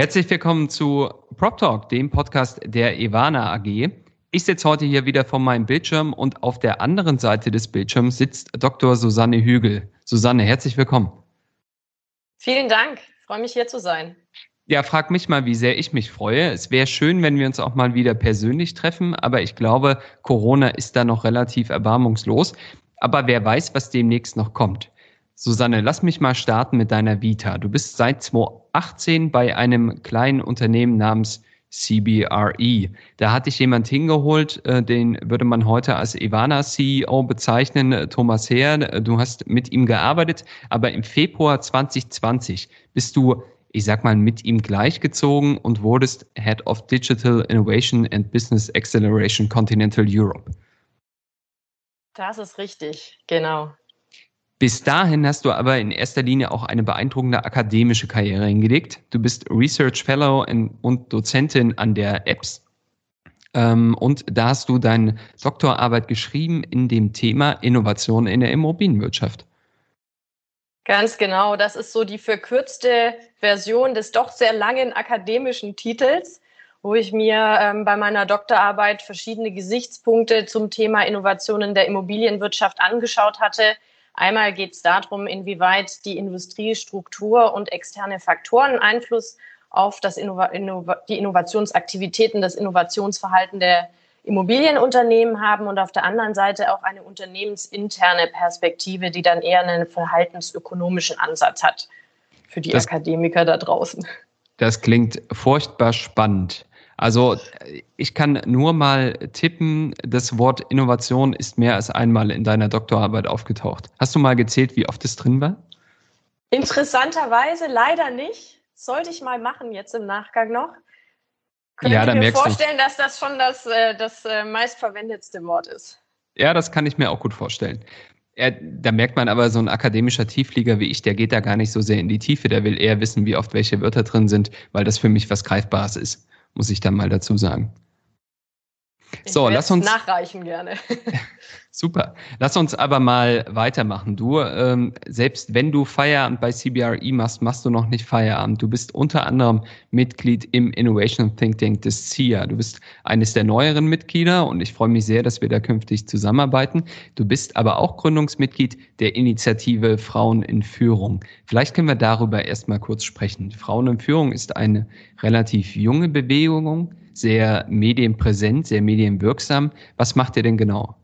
Herzlich willkommen zu Prop Talk, dem Podcast der Ivana AG. Ich sitze heute hier wieder vor meinem Bildschirm und auf der anderen Seite des Bildschirms sitzt Dr. Susanne Hügel. Susanne, herzlich willkommen. Vielen Dank. Ich freue mich hier zu sein. Ja, frag mich mal, wie sehr ich mich freue. Es wäre schön, wenn wir uns auch mal wieder persönlich treffen, aber ich glaube, Corona ist da noch relativ erbarmungslos. Aber wer weiß, was demnächst noch kommt. Susanne, lass mich mal starten mit deiner Vita. Du bist seit 2018 bei einem kleinen Unternehmen namens CBRE. Da hat dich jemand hingeholt, äh, den würde man heute als Ivana CEO bezeichnen, Thomas Heer. Du hast mit ihm gearbeitet, aber im Februar 2020 bist du, ich sag mal, mit ihm gleichgezogen und wurdest Head of Digital Innovation and Business Acceleration Continental Europe. Das ist richtig, genau. Bis dahin hast du aber in erster Linie auch eine beeindruckende akademische Karriere hingelegt. Du bist Research Fellow und Dozentin an der EBS. Ähm, und da hast du deine Doktorarbeit geschrieben in dem Thema Innovation in der Immobilienwirtschaft. Ganz genau, das ist so die verkürzte Version des doch sehr langen akademischen Titels, wo ich mir ähm, bei meiner Doktorarbeit verschiedene Gesichtspunkte zum Thema Innovation in der Immobilienwirtschaft angeschaut hatte Einmal geht es darum, inwieweit die Industriestruktur und externe Faktoren Einfluss auf das Innova Innova die Innovationsaktivitäten, das Innovationsverhalten der Immobilienunternehmen haben und auf der anderen Seite auch eine unternehmensinterne Perspektive, die dann eher einen verhaltensökonomischen Ansatz hat für die das, Akademiker da draußen. Das klingt furchtbar spannend. Also ich kann nur mal tippen, das Wort Innovation ist mehr als einmal in deiner Doktorarbeit aufgetaucht. Hast du mal gezählt, wie oft es drin war? Interessanterweise leider nicht. Sollte ich mal machen jetzt im Nachgang noch. Könnte ja, ich mir vorstellen, du. dass das schon das, äh, das äh, meistverwendetste Wort ist. Ja, das kann ich mir auch gut vorstellen. Da merkt man aber, so ein akademischer Tiefflieger wie ich, der geht da gar nicht so sehr in die Tiefe. Der will eher wissen, wie oft welche Wörter drin sind, weil das für mich was Greifbares ist muss ich dann mal dazu sagen. Ich so, lass uns nachreichen gerne. Super. Lass uns aber mal weitermachen. Du, ähm, selbst wenn du Feierabend bei CBRE machst, machst du noch nicht Feierabend. Du bist unter anderem Mitglied im Innovation Think Tank des CIA. Du bist eines der neueren Mitglieder und ich freue mich sehr, dass wir da künftig zusammenarbeiten. Du bist aber auch Gründungsmitglied der Initiative Frauen in Führung. Vielleicht können wir darüber erstmal kurz sprechen. Frauen in Führung ist eine relativ junge Bewegung, sehr medienpräsent, sehr medienwirksam. Was macht ihr denn genau?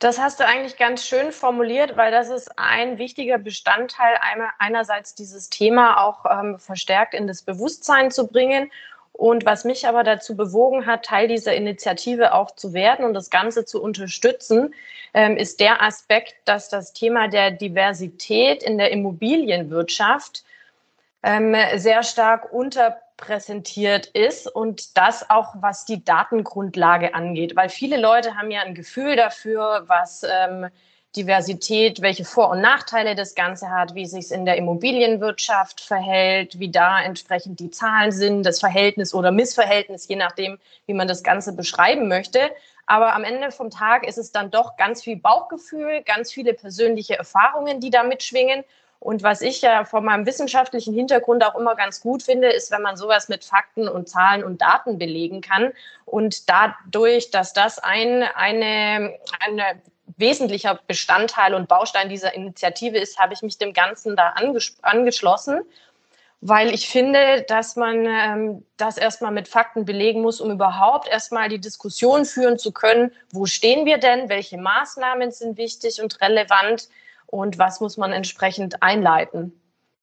Das hast du eigentlich ganz schön formuliert, weil das ist ein wichtiger Bestandteil, einerseits dieses Thema auch ähm, verstärkt in das Bewusstsein zu bringen. Und was mich aber dazu bewogen hat, Teil dieser Initiative auch zu werden und das Ganze zu unterstützen, ähm, ist der Aspekt, dass das Thema der Diversität in der Immobilienwirtschaft ähm, sehr stark unter präsentiert ist und das auch, was die Datengrundlage angeht. Weil viele Leute haben ja ein Gefühl dafür, was ähm, Diversität, welche Vor- und Nachteile das Ganze hat, wie es sich in der Immobilienwirtschaft verhält, wie da entsprechend die Zahlen sind, das Verhältnis oder Missverhältnis, je nachdem, wie man das Ganze beschreiben möchte. Aber am Ende vom Tag ist es dann doch ganz viel Bauchgefühl, ganz viele persönliche Erfahrungen, die da mitschwingen. Und was ich ja von meinem wissenschaftlichen Hintergrund auch immer ganz gut finde, ist, wenn man sowas mit Fakten und Zahlen und Daten belegen kann. Und dadurch, dass das ein eine, eine wesentlicher Bestandteil und Baustein dieser Initiative ist, habe ich mich dem Ganzen da anges angeschlossen, weil ich finde, dass man ähm, das erstmal mit Fakten belegen muss, um überhaupt erstmal die Diskussion führen zu können, wo stehen wir denn, welche Maßnahmen sind wichtig und relevant, und was muss man entsprechend einleiten.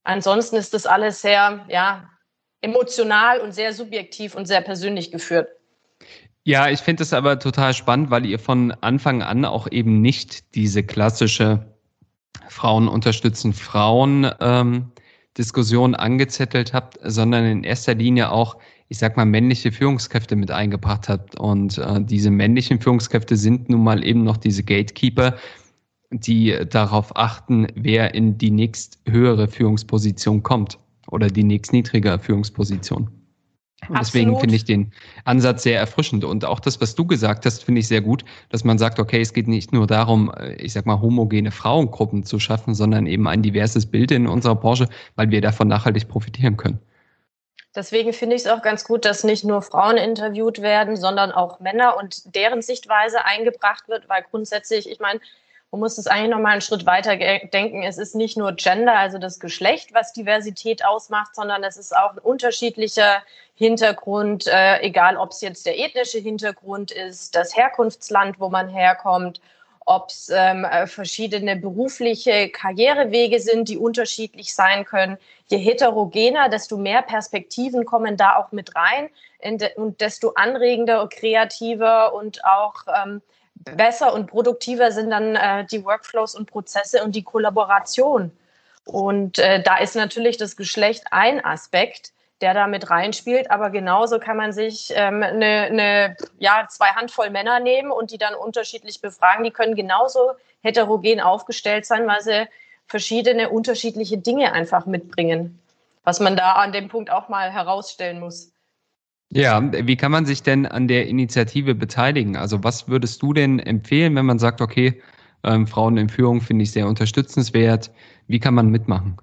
Ansonsten ist das alles sehr ja, emotional und sehr subjektiv und sehr persönlich geführt. Ja, ich finde es aber total spannend, weil ihr von Anfang an auch eben nicht diese klassische Frauen unterstützen Frauen ähm, Diskussion angezettelt habt, sondern in erster Linie auch ich sag mal, männliche Führungskräfte mit eingebracht hat. Und äh, diese männlichen Führungskräfte sind nun mal eben noch diese Gatekeeper, die darauf achten, wer in die nächst höhere Führungsposition kommt oder die nächst niedrige Führungsposition. Und deswegen finde ich den Ansatz sehr erfrischend. Und auch das, was du gesagt hast, finde ich sehr gut, dass man sagt, okay, es geht nicht nur darum, äh, ich sag mal, homogene Frauengruppen zu schaffen, sondern eben ein diverses Bild in unserer Branche, weil wir davon nachhaltig profitieren können. Deswegen finde ich es auch ganz gut, dass nicht nur Frauen interviewt werden, sondern auch Männer und deren Sichtweise eingebracht wird, weil grundsätzlich, ich meine, man muss es eigentlich nochmal einen Schritt weiter denken. Es ist nicht nur Gender, also das Geschlecht, was Diversität ausmacht, sondern es ist auch ein unterschiedlicher Hintergrund, äh, egal ob es jetzt der ethnische Hintergrund ist, das Herkunftsland, wo man herkommt, ob es ähm, äh, verschiedene berufliche Karrierewege sind, die unterschiedlich sein können. Je heterogener, desto mehr Perspektiven kommen da auch mit rein und desto anregender, kreativer und auch ähm, besser und produktiver sind dann äh, die Workflows und Prozesse und die Kollaboration. Und äh, da ist natürlich das Geschlecht ein Aspekt, der da mit reinspielt. Aber genauso kann man sich ähm, eine, eine, ja, zwei Handvoll Männer nehmen und die dann unterschiedlich befragen. Die können genauso heterogen aufgestellt sein, weil sie verschiedene unterschiedliche Dinge einfach mitbringen, was man da an dem Punkt auch mal herausstellen muss. Ja, wie kann man sich denn an der Initiative beteiligen? Also was würdest du denn empfehlen, wenn man sagt, okay, ähm, Frauen in Führung finde ich sehr unterstützenswert. Wie kann man mitmachen?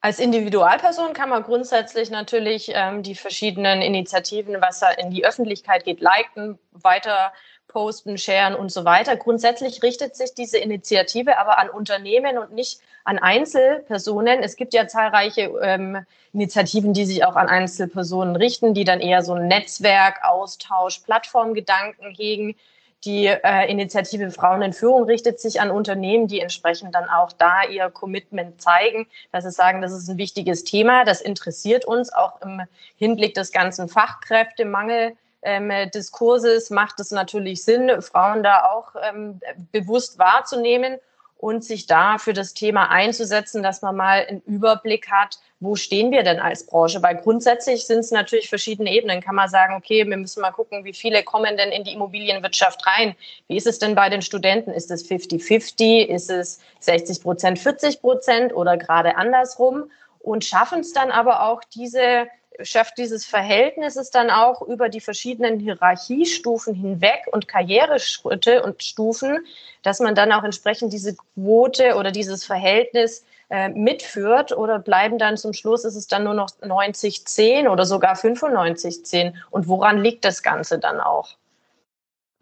Als Individualperson kann man grundsätzlich natürlich ähm, die verschiedenen Initiativen, was in die Öffentlichkeit geht, liken, weiter posten, sharen und so weiter. Grundsätzlich richtet sich diese Initiative aber an Unternehmen und nicht an Einzelpersonen. Es gibt ja zahlreiche ähm, Initiativen, die sich auch an Einzelpersonen richten, die dann eher so ein Netzwerk, Austausch, Plattformgedanken hegen. Die äh, Initiative Frauen in Führung richtet sich an Unternehmen, die entsprechend dann auch da ihr Commitment zeigen, dass sie sagen, das ist ein wichtiges Thema, das interessiert uns auch im Hinblick des ganzen Fachkräftemangel ähm, Diskurses macht es natürlich Sinn, Frauen da auch ähm, bewusst wahrzunehmen und sich da für das Thema einzusetzen, dass man mal einen Überblick hat, wo stehen wir denn als Branche? Weil grundsätzlich sind es natürlich verschiedene Ebenen. Kann man sagen, okay, wir müssen mal gucken, wie viele kommen denn in die Immobilienwirtschaft rein? Wie ist es denn bei den Studenten? Ist es 50-50? Ist es 60 Prozent, 40 Prozent oder gerade andersrum? Und schaffen es dann aber auch diese schafft dieses Verhältnis es dann auch über die verschiedenen Hierarchiestufen hinweg und Karriereschritte und Stufen, dass man dann auch entsprechend diese Quote oder dieses Verhältnis äh, mitführt oder bleiben dann zum Schluss, ist es dann nur noch 90-10 oder sogar 95-10 und woran liegt das Ganze dann auch?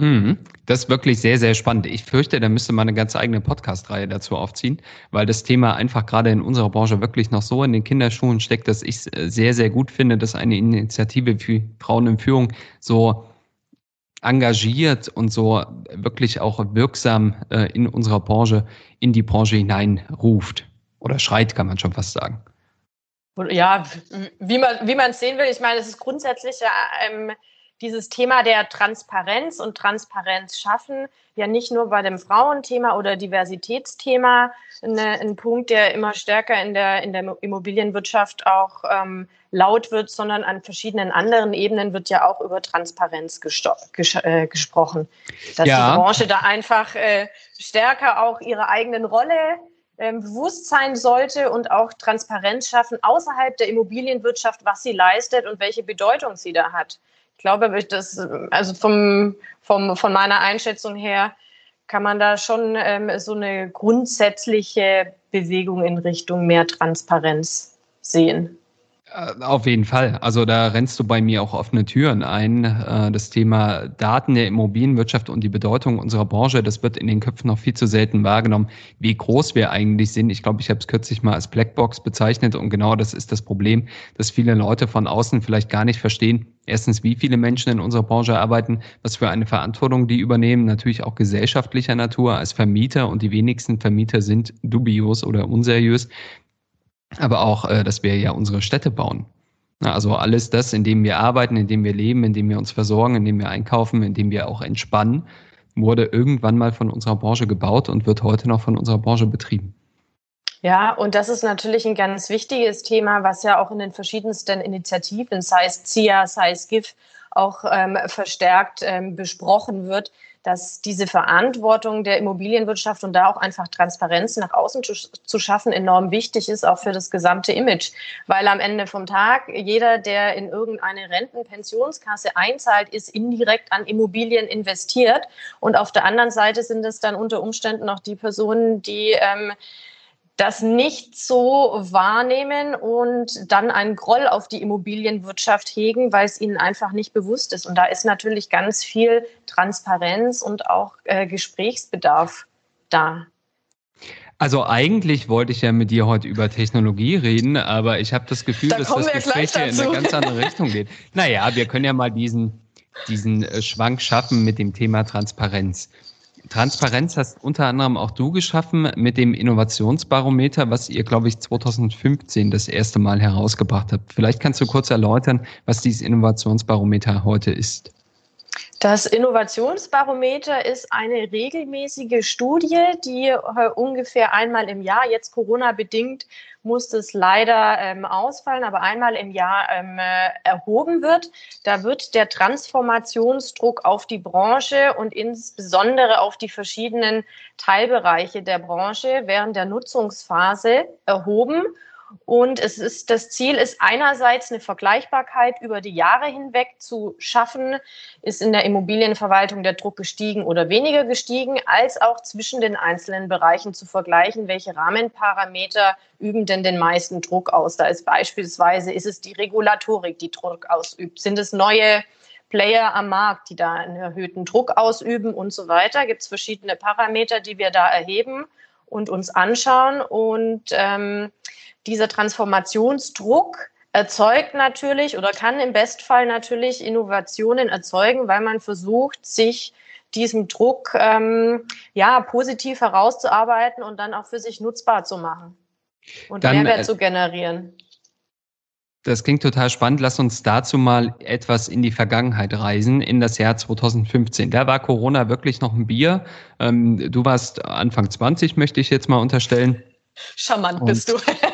Mhm. Das ist wirklich sehr, sehr spannend. Ich fürchte, da müsste man eine ganz eigene Podcast-Reihe dazu aufziehen, weil das Thema einfach gerade in unserer Branche wirklich noch so in den Kinderschuhen steckt, dass ich es äh, sehr, sehr gut finde, dass eine Initiative für Frauen in Führung so engagiert und so wirklich auch wirksam äh, in unserer Branche, in die Branche hineinruft. Oder schreit, kann man schon fast sagen. Ja, wie man wie man es sehen will, ich meine, es ist grundsätzlich ja ähm, dieses Thema der Transparenz und Transparenz schaffen ja nicht nur bei dem Frauenthema oder Diversitätsthema eine, ein Punkt, der immer stärker in der, in der Immobilienwirtschaft auch ähm, laut wird, sondern an verschiedenen anderen Ebenen wird ja auch über Transparenz ges äh, gesprochen. Dass ja. die Branche da einfach äh, stärker auch ihre eigenen Rolle ähm, bewusst sein sollte und auch Transparenz schaffen außerhalb der Immobilienwirtschaft, was sie leistet und welche Bedeutung sie da hat ich glaube, das, also vom, vom, von meiner Einschätzung her kann man da schon ähm, so eine grundsätzliche Bewegung in Richtung mehr Transparenz sehen. Äh, auf jeden Fall. Also da rennst du bei mir auch offene Türen ein. Äh, das Thema Daten der Immobilienwirtschaft und die Bedeutung unserer Branche, das wird in den Köpfen noch viel zu selten wahrgenommen, wie groß wir eigentlich sind. Ich glaube, ich habe es kürzlich mal als Blackbox bezeichnet und genau das ist das Problem, dass viele Leute von außen vielleicht gar nicht verstehen, erstens, wie viele Menschen in unserer Branche arbeiten, was für eine Verantwortung die übernehmen, natürlich auch gesellschaftlicher Natur als Vermieter und die wenigsten Vermieter sind dubios oder unseriös aber auch, äh, dass wir ja unsere Städte bauen. Also alles das, in dem wir arbeiten, in dem wir leben, in dem wir uns versorgen, in dem wir einkaufen, in dem wir auch entspannen, wurde irgendwann mal von unserer Branche gebaut und wird heute noch von unserer Branche betrieben. Ja, und das ist natürlich ein ganz wichtiges Thema, was ja auch in den verschiedensten Initiativen, sei es ZIA, sei es GIF, auch ähm, verstärkt ähm, besprochen wird, dass diese Verantwortung der Immobilienwirtschaft und da auch einfach Transparenz nach außen zu, zu, schaffen enorm wichtig ist, auch für das gesamte Image. Weil am Ende vom Tag jeder, der in irgendeine Rentenpensionskasse einzahlt, ist indirekt an Immobilien investiert. Und auf der anderen Seite sind es dann unter Umständen noch die Personen, die ähm, das nicht so wahrnehmen und dann einen Groll auf die Immobilienwirtschaft hegen, weil es ihnen einfach nicht bewusst ist. Und da ist natürlich ganz viel Transparenz und auch äh, Gesprächsbedarf da. Also eigentlich wollte ich ja mit dir heute über Technologie reden, aber ich habe das Gefühl, da dass das Gespräch hier in eine ganz andere Richtung geht. Naja, wir können ja mal diesen, diesen äh, Schwank schaffen mit dem Thema Transparenz. Transparenz hast unter anderem auch du geschaffen mit dem Innovationsbarometer, was ihr, glaube ich, 2015 das erste Mal herausgebracht habt. Vielleicht kannst du kurz erläutern, was dieses Innovationsbarometer heute ist. Das Innovationsbarometer ist eine regelmäßige Studie, die äh, ungefähr einmal im Jahr, jetzt Corona bedingt, muss es leider ähm, ausfallen, aber einmal im Jahr ähm, äh, erhoben wird. Da wird der Transformationsdruck auf die Branche und insbesondere auf die verschiedenen Teilbereiche der Branche während der Nutzungsphase erhoben. Und es ist, das Ziel ist einerseits eine Vergleichbarkeit über die Jahre hinweg zu schaffen. Ist in der Immobilienverwaltung der Druck gestiegen oder weniger gestiegen, als auch zwischen den einzelnen Bereichen zu vergleichen, welche Rahmenparameter üben denn den meisten Druck aus. Da ist beispielsweise, ist es die Regulatorik, die Druck ausübt? Sind es neue Player am Markt, die da einen erhöhten Druck ausüben und so weiter? Gibt es verschiedene Parameter, die wir da erheben und uns anschauen und ähm, dieser Transformationsdruck erzeugt natürlich oder kann im Bestfall natürlich Innovationen erzeugen, weil man versucht, sich diesem Druck ähm, ja positiv herauszuarbeiten und dann auch für sich nutzbar zu machen und dann, Mehrwert äh, zu generieren. Das klingt total spannend. Lass uns dazu mal etwas in die Vergangenheit reisen, in das Jahr 2015. Da war Corona wirklich noch ein Bier. Ähm, du warst Anfang 20, möchte ich jetzt mal unterstellen. Charmant bist du.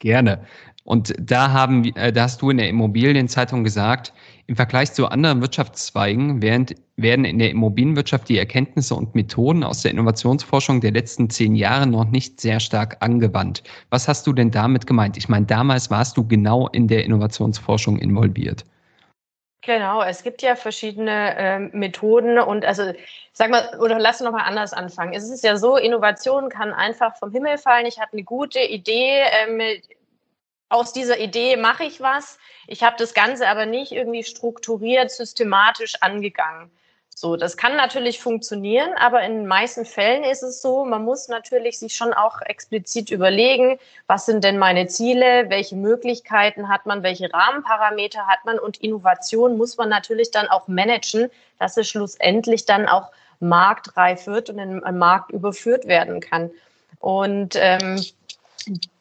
Gerne. Und da haben, äh, da hast du in der Immobilienzeitung gesagt, im Vergleich zu anderen Wirtschaftszweigen während, werden in der Immobilienwirtschaft die Erkenntnisse und Methoden aus der Innovationsforschung der letzten zehn Jahre noch nicht sehr stark angewandt. Was hast du denn damit gemeint? Ich meine, damals warst du genau in der Innovationsforschung involviert. Genau, es gibt ja verschiedene äh, Methoden und also sag mal, oder lass uns noch mal anders anfangen. Es ist ja so, Innovation kann einfach vom Himmel fallen. Ich habe eine gute Idee, ähm, aus dieser Idee mache ich was. Ich habe das Ganze aber nicht irgendwie strukturiert, systematisch angegangen. So, das kann natürlich funktionieren, aber in den meisten Fällen ist es so, man muss natürlich sich schon auch explizit überlegen, was sind denn meine Ziele, welche Möglichkeiten hat man, welche Rahmenparameter hat man und Innovation muss man natürlich dann auch managen, dass es schlussendlich dann auch marktreif wird und in den Markt überführt werden kann. Und ähm,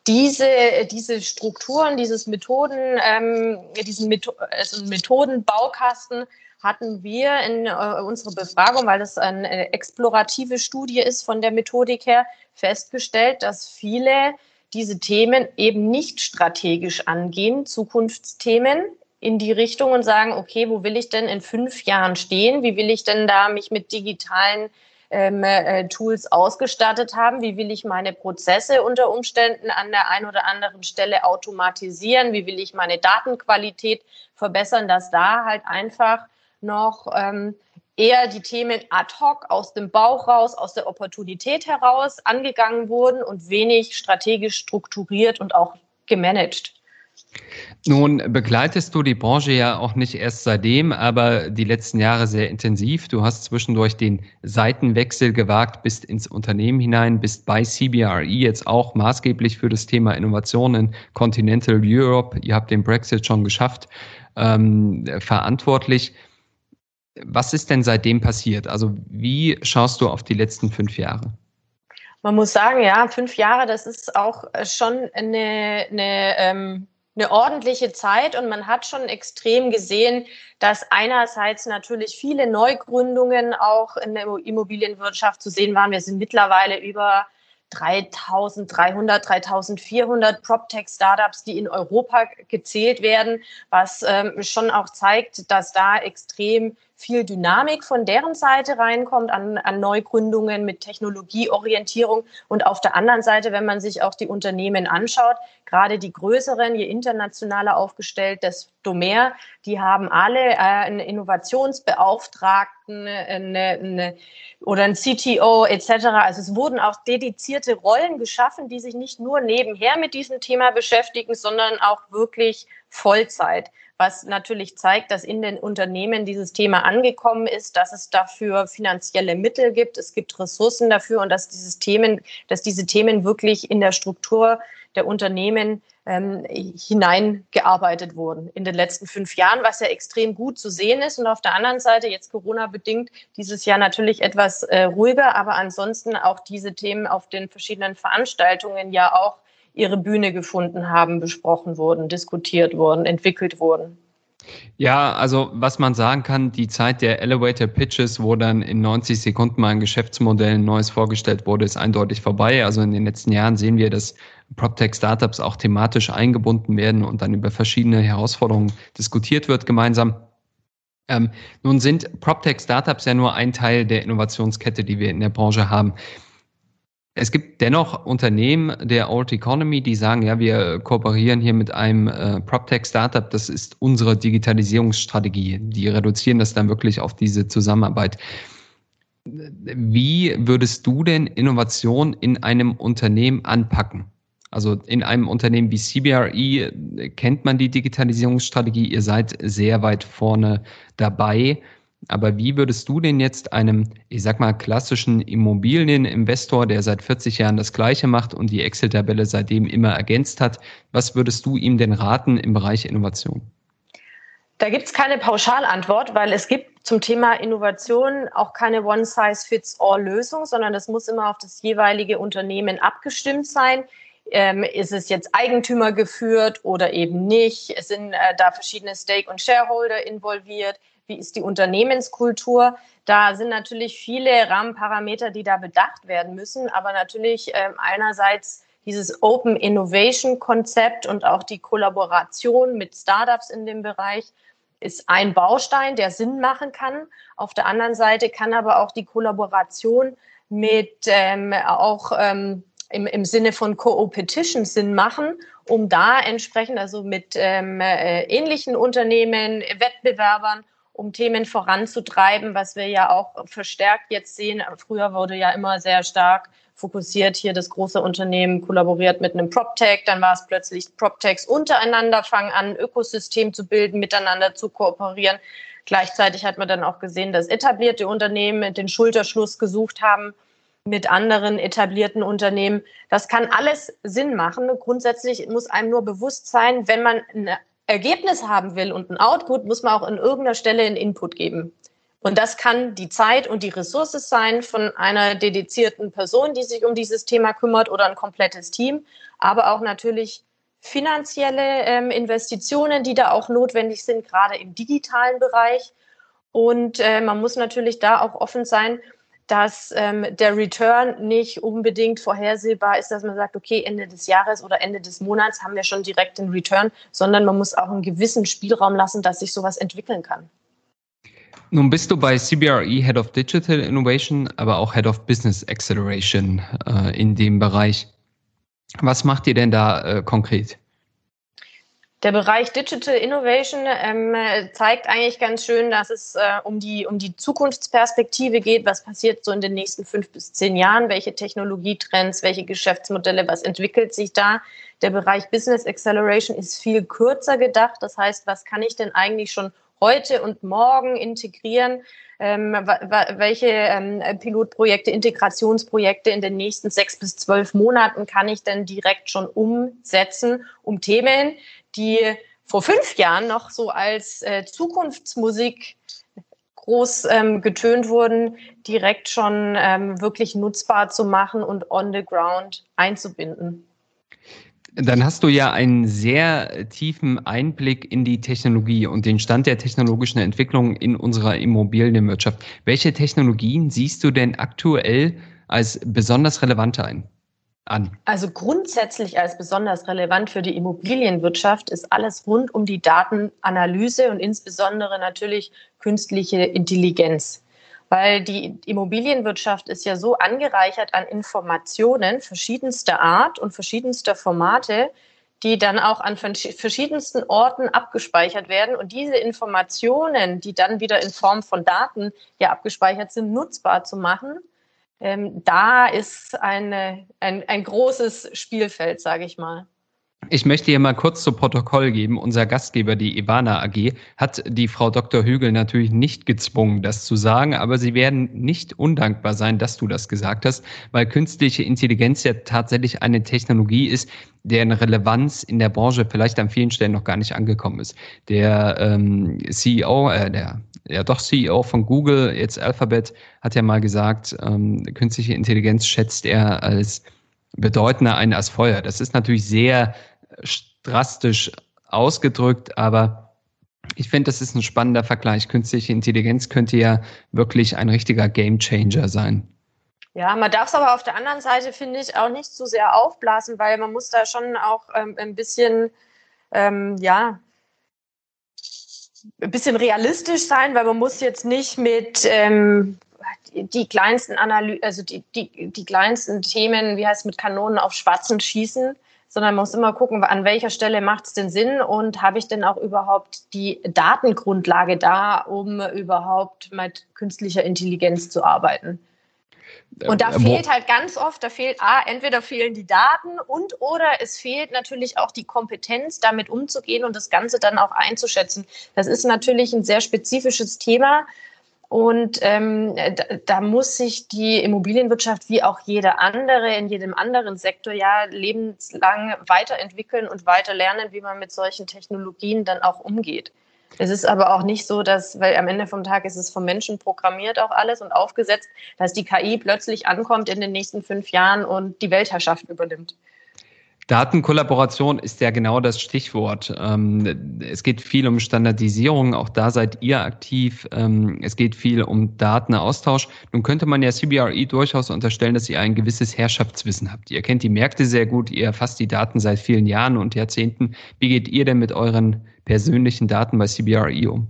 diese, diese Strukturen, dieses Methoden, ähm, diesen Metho also Methodenbaukasten hatten wir in äh, unserer Befragung, weil das eine explorative Studie ist von der Methodik her, festgestellt, dass viele diese Themen eben nicht strategisch angehen, Zukunftsthemen in die Richtung und sagen, okay, wo will ich denn in fünf Jahren stehen? Wie will ich denn da mich mit digitalen ähm, äh, Tools ausgestattet haben? Wie will ich meine Prozesse unter Umständen an der einen oder anderen Stelle automatisieren? Wie will ich meine Datenqualität verbessern, dass da halt einfach noch ähm, eher die Themen ad hoc aus dem Bauch raus, aus der Opportunität heraus angegangen wurden und wenig strategisch strukturiert und auch gemanagt. Nun begleitest du die Branche ja auch nicht erst seitdem, aber die letzten Jahre sehr intensiv. Du hast zwischendurch den Seitenwechsel gewagt, bist ins Unternehmen hinein, bist bei CBRE jetzt auch maßgeblich für das Thema Innovation in Continental Europe. Ihr habt den Brexit schon geschafft, ähm, verantwortlich. Was ist denn seitdem passiert? Also wie schaust du auf die letzten fünf Jahre? Man muss sagen, ja, fünf Jahre, das ist auch schon eine, eine, ähm, eine ordentliche Zeit und man hat schon extrem gesehen, dass einerseits natürlich viele Neugründungen auch in der Immobilienwirtschaft zu sehen waren. Wir sind mittlerweile über 3300, 3400 PropTech-Startups, die in Europa gezählt werden, was ähm, schon auch zeigt, dass da extrem viel Dynamik von deren Seite reinkommt an, an Neugründungen mit Technologieorientierung. Und auf der anderen Seite, wenn man sich auch die Unternehmen anschaut, gerade die größeren, je internationaler aufgestellt, desto mehr, die haben alle äh, einen Innovationsbeauftragten eine, eine, oder ein CTO etc. Also es wurden auch dedizierte Rollen geschaffen, die sich nicht nur nebenher mit diesem Thema beschäftigen, sondern auch wirklich Vollzeit was natürlich zeigt, dass in den Unternehmen dieses Thema angekommen ist, dass es dafür finanzielle Mittel gibt, es gibt Ressourcen dafür und dass dieses Themen, dass diese Themen wirklich in der Struktur der Unternehmen ähm, hineingearbeitet wurden in den letzten fünf Jahren, was ja extrem gut zu sehen ist. Und auf der anderen Seite, jetzt Corona-bedingt, dieses Jahr natürlich etwas äh, ruhiger, aber ansonsten auch diese Themen auf den verschiedenen Veranstaltungen ja auch ihre Bühne gefunden haben, besprochen wurden, diskutiert wurden, entwickelt wurden. Ja, also was man sagen kann, die Zeit der Elevator Pitches, wo dann in 90 Sekunden mal ein Geschäftsmodell ein neues vorgestellt wurde, ist eindeutig vorbei. Also in den letzten Jahren sehen wir, dass PropTech-Startups auch thematisch eingebunden werden und dann über verschiedene Herausforderungen diskutiert wird gemeinsam. Ähm, nun sind PropTech-Startups ja nur ein Teil der Innovationskette, die wir in der Branche haben. Es gibt dennoch Unternehmen der Old Economy, die sagen, ja, wir kooperieren hier mit einem äh, PropTech-Startup, das ist unsere Digitalisierungsstrategie. Die reduzieren das dann wirklich auf diese Zusammenarbeit. Wie würdest du denn Innovation in einem Unternehmen anpacken? Also in einem Unternehmen wie CBRE kennt man die Digitalisierungsstrategie, ihr seid sehr weit vorne dabei. Aber wie würdest du denn jetzt einem, ich sag mal, klassischen Immobilieninvestor, der seit 40 Jahren das Gleiche macht und die Excel-Tabelle seitdem immer ergänzt hat, was würdest du ihm denn raten im Bereich Innovation? Da gibt es keine Pauschalantwort, weil es gibt zum Thema Innovation auch keine One-Size-Fits-All-Lösung, sondern das muss immer auf das jeweilige Unternehmen abgestimmt sein. Ähm, ist es jetzt Eigentümer geführt oder eben nicht? Es sind äh, da verschiedene Stake- und Shareholder involviert wie ist die Unternehmenskultur. Da sind natürlich viele Rahmenparameter, die da bedacht werden müssen, aber natürlich äh, einerseits dieses Open Innovation Konzept und auch die Kollaboration mit Startups in dem Bereich ist ein Baustein, der Sinn machen kann. Auf der anderen Seite kann aber auch die Kollaboration mit ähm, auch ähm, im, im Sinne von Co-Petition Sinn machen, um da entsprechend also mit ähm, äh, ähnlichen Unternehmen, Wettbewerbern um Themen voranzutreiben, was wir ja auch verstärkt jetzt sehen. Früher wurde ja immer sehr stark fokussiert, hier das große Unternehmen kollaboriert mit einem PropTech, dann war es plötzlich PropTechs untereinander fangen an, ein Ökosystem zu bilden, miteinander zu kooperieren. Gleichzeitig hat man dann auch gesehen, dass etablierte Unternehmen den Schulterschluss gesucht haben mit anderen etablierten Unternehmen. Das kann alles Sinn machen. Grundsätzlich muss einem nur bewusst sein, wenn man eine Ergebnis haben will und ein Output, muss man auch an irgendeiner Stelle einen Input geben. Und das kann die Zeit und die Ressource sein von einer dedizierten Person, die sich um dieses Thema kümmert oder ein komplettes Team, aber auch natürlich finanzielle ähm, Investitionen, die da auch notwendig sind, gerade im digitalen Bereich. Und äh, man muss natürlich da auch offen sein, dass ähm, der Return nicht unbedingt vorhersehbar ist, dass man sagt, okay, Ende des Jahres oder Ende des Monats haben wir schon direkt den Return, sondern man muss auch einen gewissen Spielraum lassen, dass sich sowas entwickeln kann. Nun bist du bei CBRE Head of Digital Innovation, aber auch Head of Business Acceleration äh, in dem Bereich. Was macht ihr denn da äh, konkret? Der Bereich Digital Innovation ähm, zeigt eigentlich ganz schön, dass es äh, um, die, um die Zukunftsperspektive geht. Was passiert so in den nächsten fünf bis zehn Jahren? Welche Technologietrends, welche Geschäftsmodelle, was entwickelt sich da? Der Bereich Business Acceleration ist viel kürzer gedacht. Das heißt, was kann ich denn eigentlich schon heute und morgen integrieren? Ähm, welche ähm, Pilotprojekte, Integrationsprojekte in den nächsten sechs bis zwölf Monaten kann ich denn direkt schon umsetzen, um Themen, die vor fünf Jahren noch so als äh, Zukunftsmusik groß ähm, getönt wurden, direkt schon ähm, wirklich nutzbar zu machen und on the ground einzubinden. Dann hast du ja einen sehr tiefen Einblick in die Technologie und den Stand der technologischen Entwicklung in unserer Immobilienwirtschaft. Welche Technologien siehst du denn aktuell als besonders relevant ein? An? Also grundsätzlich als besonders relevant für die Immobilienwirtschaft ist alles rund um die Datenanalyse und insbesondere natürlich künstliche Intelligenz. Weil die Immobilienwirtschaft ist ja so angereichert an Informationen verschiedenster Art und verschiedenster Formate, die dann auch an verschiedensten Orten abgespeichert werden. Und diese Informationen, die dann wieder in Form von Daten ja abgespeichert sind, nutzbar zu machen, ähm, da ist eine, ein, ein großes Spielfeld, sage ich mal. Ich möchte hier mal kurz zu Protokoll geben. Unser Gastgeber, die Ivana AG, hat die Frau Dr. Hügel natürlich nicht gezwungen, das zu sagen, aber sie werden nicht undankbar sein, dass du das gesagt hast, weil künstliche Intelligenz ja tatsächlich eine Technologie ist, deren Relevanz in der Branche vielleicht an vielen Stellen noch gar nicht angekommen ist. Der ähm, CEO, äh, der ja doch CEO von Google, jetzt Alphabet, hat ja mal gesagt, ähm, künstliche Intelligenz schätzt er als bedeutender ein als Feuer. Das ist natürlich sehr drastisch ausgedrückt, aber ich finde, das ist ein spannender Vergleich. Künstliche Intelligenz könnte ja wirklich ein richtiger Gamechanger sein. Ja, man darf es aber auf der anderen Seite, finde ich, auch nicht zu sehr aufblasen, weil man muss da schon auch ähm, ein bisschen, ähm, ja, ein bisschen realistisch sein, weil man muss jetzt nicht mit ähm, die kleinsten Analyse, also die, die, die kleinsten Themen, wie heißt mit Kanonen auf Schwarzen schießen, sondern man muss immer gucken, an welcher Stelle macht es denn Sinn und habe ich denn auch überhaupt die Datengrundlage da, um überhaupt mit künstlicher Intelligenz zu arbeiten. Und da äh, fehlt halt ganz oft, da fehlt A, entweder fehlen die Daten und oder es fehlt natürlich auch die Kompetenz, damit umzugehen und das Ganze dann auch einzuschätzen. Das ist natürlich ein sehr spezifisches Thema, und ähm, da, da, muss sich die Immobilienwirtschaft wie auch jede andere in jedem anderen Sektor ja lebenslang weiterentwickeln und weiter lernen, wie man mit solchen Technologien dann auch umgeht. Es ist aber auch nicht so, dass, weil am Ende vom Tag ist es vom Menschen programmiert auch alles und aufgesetzt, dass die KI plötzlich ankommt in den nächsten fünf Jahren und die Weltherrschaft übernimmt. Datenkollaboration ist ja genau das Stichwort. Ähm, es geht viel um Standardisierung, auch da seid ihr aktiv. Ähm, es geht viel um Datenaustausch. Nun könnte man ja CBRE durchaus unterstellen, dass ihr ein gewisses Herrschaftswissen habt. Ihr kennt die Märkte sehr gut, ihr erfasst die Daten seit vielen Jahren und Jahrzehnten. Wie geht ihr denn mit euren persönlichen Daten bei CBRE um?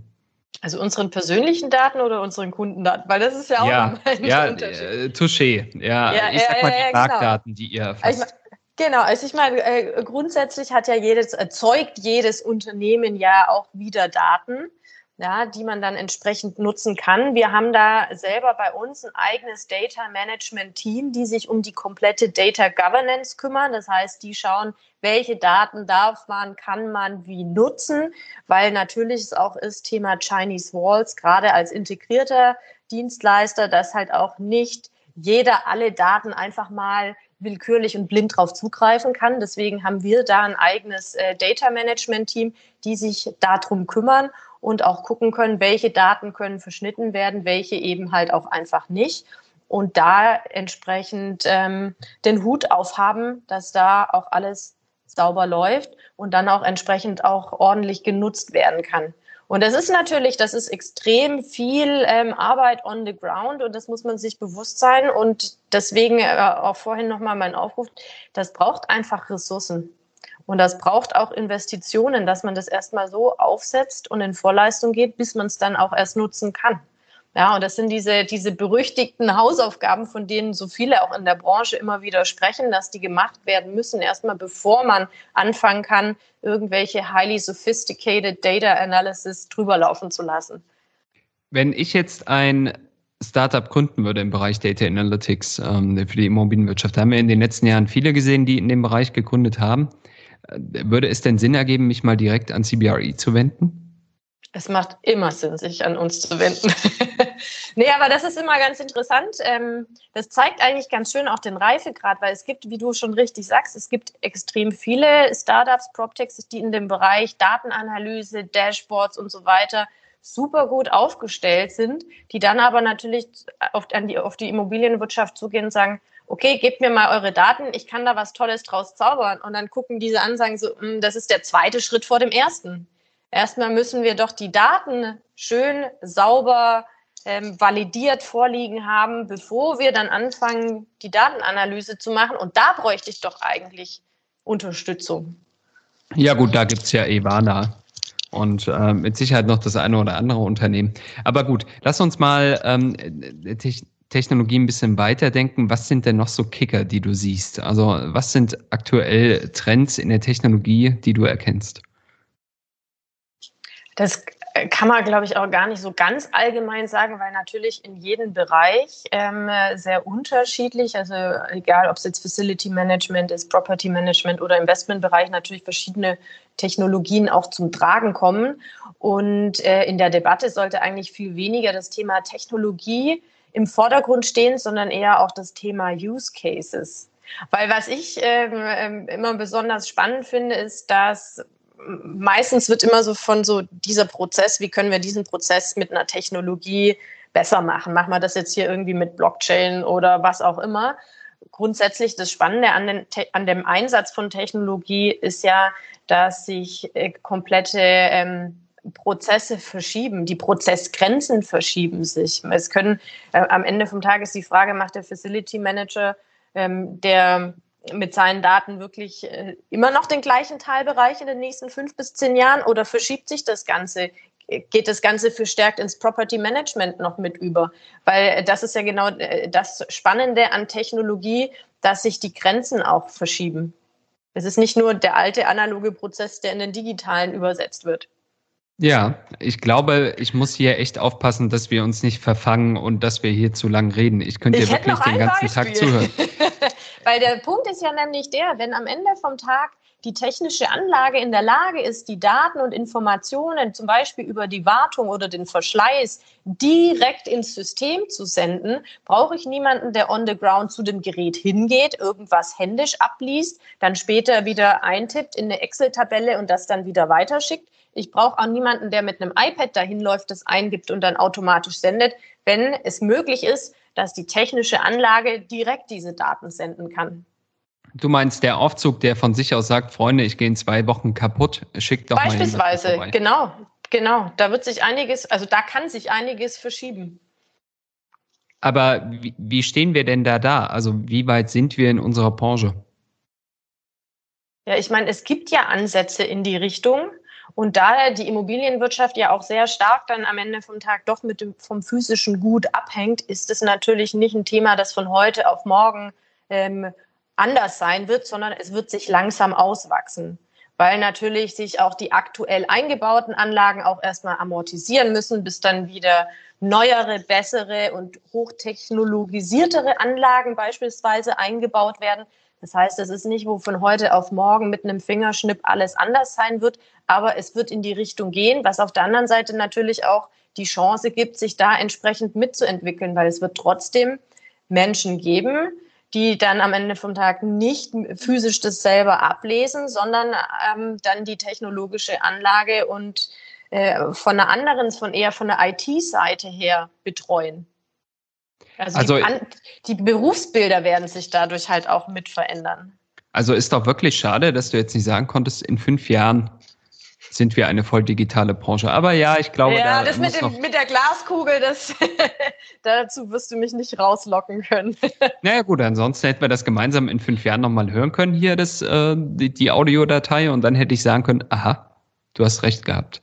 Also unseren persönlichen Daten oder unseren Kundendaten? Weil das ist ja auch ja, ein ja, Unterschied. Äh, touché. Ja, ja, ich sag mal die Marktdaten, genau. die ihr erfasst. Also Genau, also ich meine, äh, grundsätzlich hat ja jedes, erzeugt jedes Unternehmen ja auch wieder Daten, ja, die man dann entsprechend nutzen kann. Wir haben da selber bei uns ein eigenes Data Management Team, die sich um die komplette Data Governance kümmern. Das heißt, die schauen, welche Daten darf man, kann man wie nutzen, weil natürlich es auch ist Thema Chinese Walls, gerade als integrierter Dienstleister, dass halt auch nicht jeder alle Daten einfach mal willkürlich und blind drauf zugreifen kann. Deswegen haben wir da ein eigenes äh, Data Management Team, die sich darum kümmern und auch gucken können, welche Daten können verschnitten werden, welche eben halt auch einfach nicht. Und da entsprechend ähm, den Hut aufhaben, dass da auch alles sauber läuft und dann auch entsprechend auch ordentlich genutzt werden kann. Und das ist natürlich, das ist extrem viel ähm, Arbeit on the ground und das muss man sich bewusst sein. Und deswegen äh, auch vorhin nochmal mein Aufruf, das braucht einfach Ressourcen. Und das braucht auch Investitionen, dass man das erstmal so aufsetzt und in Vorleistung geht, bis man es dann auch erst nutzen kann. Ja, und das sind diese, diese berüchtigten Hausaufgaben, von denen so viele auch in der Branche immer wieder sprechen, dass die gemacht werden müssen, erstmal bevor man anfangen kann, irgendwelche highly sophisticated Data Analysis drüber laufen zu lassen. Wenn ich jetzt ein Startup gründen würde im Bereich Data Analytics ähm, für die Immobilienwirtschaft, da haben wir in den letzten Jahren viele gesehen, die in dem Bereich gegründet haben. Äh, würde es denn Sinn ergeben, mich mal direkt an CBRE zu wenden? Es macht immer Sinn, sich an uns zu wenden. nee, aber das ist immer ganz interessant. Ähm, das zeigt eigentlich ganz schön auch den Reifegrad, weil es gibt, wie du schon richtig sagst, es gibt extrem viele Startups, PropTechs, die in dem Bereich Datenanalyse, Dashboards und so weiter super gut aufgestellt sind, die dann aber natürlich auf, die, auf die Immobilienwirtschaft zugehen und sagen, okay, gebt mir mal eure Daten, ich kann da was Tolles draus zaubern. Und dann gucken diese an, sagen so, hm, das ist der zweite Schritt vor dem ersten. Erstmal müssen wir doch die Daten schön sauber ähm, validiert vorliegen haben, bevor wir dann anfangen, die Datenanalyse zu machen. Und da bräuchte ich doch eigentlich Unterstützung. Ja gut, da gibt es ja Evana und äh, mit Sicherheit noch das eine oder andere Unternehmen. Aber gut, lass uns mal ähm, Technologie ein bisschen weiterdenken. Was sind denn noch so Kicker, die du siehst? Also was sind aktuell Trends in der Technologie, die du erkennst? Das kann man, glaube ich, auch gar nicht so ganz allgemein sagen, weil natürlich in jedem Bereich ähm, sehr unterschiedlich, also egal ob es jetzt Facility Management ist, Property Management oder Investmentbereich, natürlich verschiedene Technologien auch zum Tragen kommen. Und äh, in der Debatte sollte eigentlich viel weniger das Thema Technologie im Vordergrund stehen, sondern eher auch das Thema Use Cases. Weil was ich ähm, ähm immer besonders spannend finde, ist, dass meistens wird immer so von so dieser Prozess, wie können wir diesen Prozess mit einer Technologie besser machen? Machen wir das jetzt hier irgendwie mit Blockchain oder was auch immer? Grundsätzlich das Spannende an, den, an dem Einsatz von Technologie ist ja, dass sich äh, komplette ähm, Prozesse verschieben, die Prozessgrenzen verschieben sich. Es können äh, am Ende vom Tag ist die Frage, macht der Facility Manager, ähm, der mit seinen Daten wirklich äh, immer noch den gleichen Teilbereich in den nächsten fünf bis zehn Jahren oder verschiebt sich das Ganze? Geht das Ganze verstärkt ins Property Management noch mit über? Weil das ist ja genau äh, das Spannende an Technologie, dass sich die Grenzen auch verschieben. Es ist nicht nur der alte analoge Prozess, der in den digitalen übersetzt wird. Ja, ich glaube, ich muss hier echt aufpassen, dass wir uns nicht verfangen und dass wir hier zu lang reden. Ich könnte dir wirklich den ganzen Beispiel. Tag zuhören. Weil der Punkt ist ja nämlich der, wenn am Ende vom Tag die technische Anlage in der Lage ist, die Daten und Informationen zum Beispiel über die Wartung oder den Verschleiß direkt ins System zu senden, brauche ich niemanden, der on the ground zu dem Gerät hingeht, irgendwas händisch abliest, dann später wieder eintippt in eine Excel-Tabelle und das dann wieder weiterschickt. Ich brauche auch niemanden, der mit einem iPad dahin läuft, das eingibt und dann automatisch sendet, wenn es möglich ist, dass die technische Anlage direkt diese Daten senden kann. Du meinst der Aufzug, der von sich aus sagt, Freunde, ich gehe in zwei Wochen kaputt, schickt doch Beispielsweise, mal genau, genau. Da wird sich einiges, also da kann sich einiges verschieben. Aber wie, wie stehen wir denn da da? Also wie weit sind wir in unserer Branche? Ja, ich meine, es gibt ja Ansätze in die Richtung. Und da die Immobilienwirtschaft ja auch sehr stark dann am Ende vom Tag doch mit dem, vom physischen Gut abhängt, ist es natürlich nicht ein Thema, das von heute auf morgen ähm, anders sein wird, sondern es wird sich langsam auswachsen, weil natürlich sich auch die aktuell eingebauten Anlagen auch erstmal amortisieren müssen, bis dann wieder neuere, bessere und hochtechnologisiertere Anlagen beispielsweise eingebaut werden. Das heißt, es ist nicht, wo von heute auf morgen mit einem Fingerschnipp alles anders sein wird, aber es wird in die Richtung gehen, was auf der anderen Seite natürlich auch die Chance gibt, sich da entsprechend mitzuentwickeln, weil es wird trotzdem Menschen geben, die dann am Ende vom Tag nicht physisch das selber ablesen, sondern ähm, dann die technologische Anlage und äh, von einer anderen, von eher von der IT-Seite her betreuen. Also, also die, die, Berufsbilder werden sich dadurch halt auch mit verändern. Also ist doch wirklich schade, dass du jetzt nicht sagen konntest, in fünf Jahren sind wir eine voll digitale Branche. Aber ja, ich glaube, ja, da das mit, dem, mit der Glaskugel, das dazu wirst du mich nicht rauslocken können. naja gut, ansonsten hätten wir das gemeinsam in fünf Jahren nochmal hören können hier, das, äh, die, die Audiodatei, und dann hätte ich sagen können, aha, du hast recht gehabt.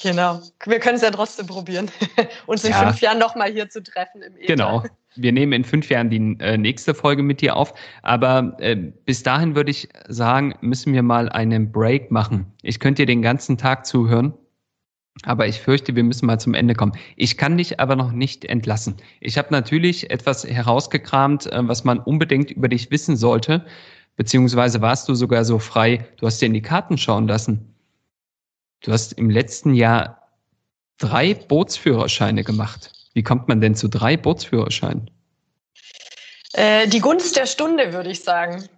Genau. Wir können es ja trotzdem probieren, uns in ja. fünf Jahren nochmal hier zu treffen im Ether. Genau. Wir nehmen in fünf Jahren die äh, nächste Folge mit dir auf. Aber äh, bis dahin würde ich sagen, müssen wir mal einen Break machen. Ich könnte dir den ganzen Tag zuhören. Aber ich fürchte, wir müssen mal zum Ende kommen. Ich kann dich aber noch nicht entlassen. Ich habe natürlich etwas herausgekramt, äh, was man unbedingt über dich wissen sollte. Beziehungsweise warst du sogar so frei, du hast dir in die Karten schauen lassen. Du hast im letzten Jahr drei Bootsführerscheine gemacht. Wie kommt man denn zu drei Bootsführerscheinen? Äh, die Gunst der Stunde, würde ich sagen.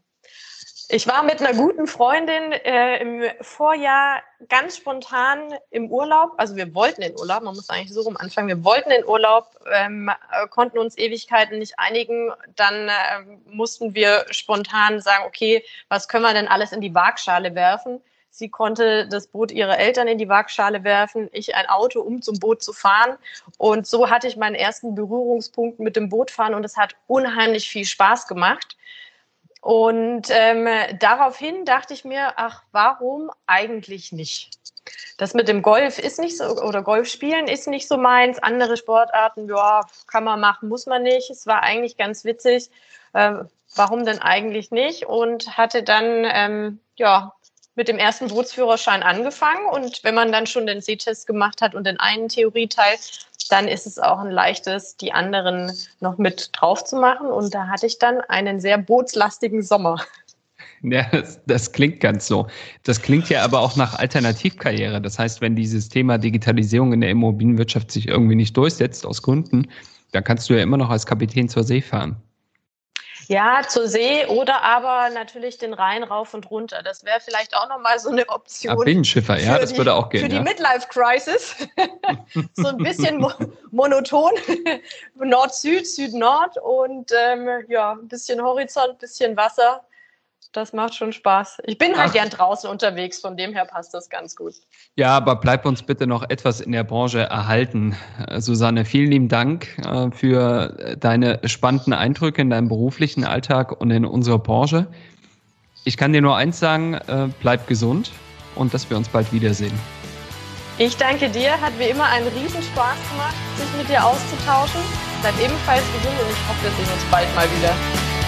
Ich war mit einer guten Freundin äh, im Vorjahr ganz spontan im Urlaub. Also wir wollten in Urlaub, man muss eigentlich so rum anfangen. Wir wollten in Urlaub, ähm, konnten uns Ewigkeiten nicht einigen. Dann äh, mussten wir spontan sagen, okay, was können wir denn alles in die Waagschale werfen? Sie konnte das Boot ihrer Eltern in die Waagschale werfen, ich ein Auto, um zum Boot zu fahren. Und so hatte ich meinen ersten Berührungspunkt mit dem Bootfahren und es hat unheimlich viel Spaß gemacht. Und ähm, daraufhin dachte ich mir, ach, warum eigentlich nicht? Das mit dem Golf ist nicht so, oder Golf spielen ist nicht so meins. Andere Sportarten, ja, kann man machen, muss man nicht. Es war eigentlich ganz witzig. Ähm, warum denn eigentlich nicht? Und hatte dann, ähm, ja, mit dem ersten Bootsführerschein angefangen. Und wenn man dann schon den Sehtest gemacht hat und den einen Theorieteil, dann ist es auch ein leichtes, die anderen noch mit drauf zu machen. Und da hatte ich dann einen sehr bootslastigen Sommer. Ja, das, das, klingt ganz so. Das klingt ja aber auch nach Alternativkarriere. Das heißt, wenn dieses Thema Digitalisierung in der Immobilienwirtschaft sich irgendwie nicht durchsetzt aus Gründen, dann kannst du ja immer noch als Kapitän zur See fahren. Ja, zur See oder aber natürlich den Rhein rauf und runter. Das wäre vielleicht auch nochmal so eine Option. Ja, Binnenschiffer, ja, das die, würde auch gehen. Für ja. die Midlife-Crisis. so ein bisschen mo monoton. Nord-Süd, Süd-Nord und ähm, ja, ein bisschen Horizont, ein bisschen Wasser das macht schon Spaß. Ich bin halt Ach. gern draußen unterwegs, von dem her passt das ganz gut. Ja, aber bleib uns bitte noch etwas in der Branche erhalten. Äh, Susanne, vielen lieben Dank äh, für deine spannenden Eindrücke in deinem beruflichen Alltag und in unserer Branche. Ich kann dir nur eins sagen, äh, bleib gesund und dass wir uns bald wiedersehen. Ich danke dir, hat wie immer einen Riesenspaß gemacht, sich mit dir auszutauschen. Bleib ebenfalls gesund und ich hoffe, wir sehen uns bald mal wieder.